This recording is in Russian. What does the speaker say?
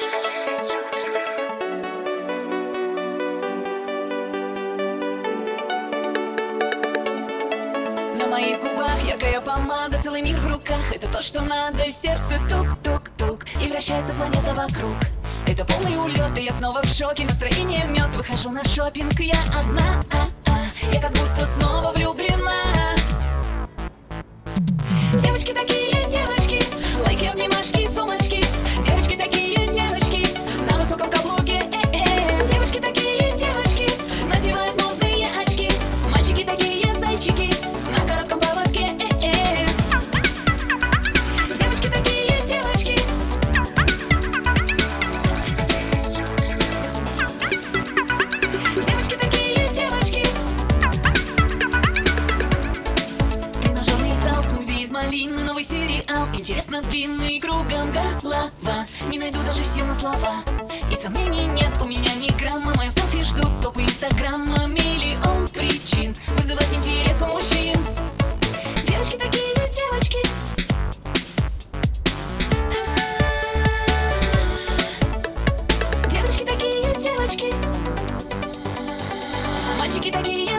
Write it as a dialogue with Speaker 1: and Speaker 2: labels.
Speaker 1: На моих губах яркая помада, целый мир в руках. Это то, что надо, сердце тук-тук-тук. И вращается планета вокруг. Это полный улет, и я снова в шоке. Настроение мед, выхожу на шопинг, я одна, а Полина, новый сериал. Интересно длинный кругом голова Не найду даже все на слова. И сомнений нет у меня ни грамма. Мои селфи ждут топы инстаграма Миллион причин вызывать интерес у мужчин. Девочки такие девочки. Девочки такие девочки. Мальчики такие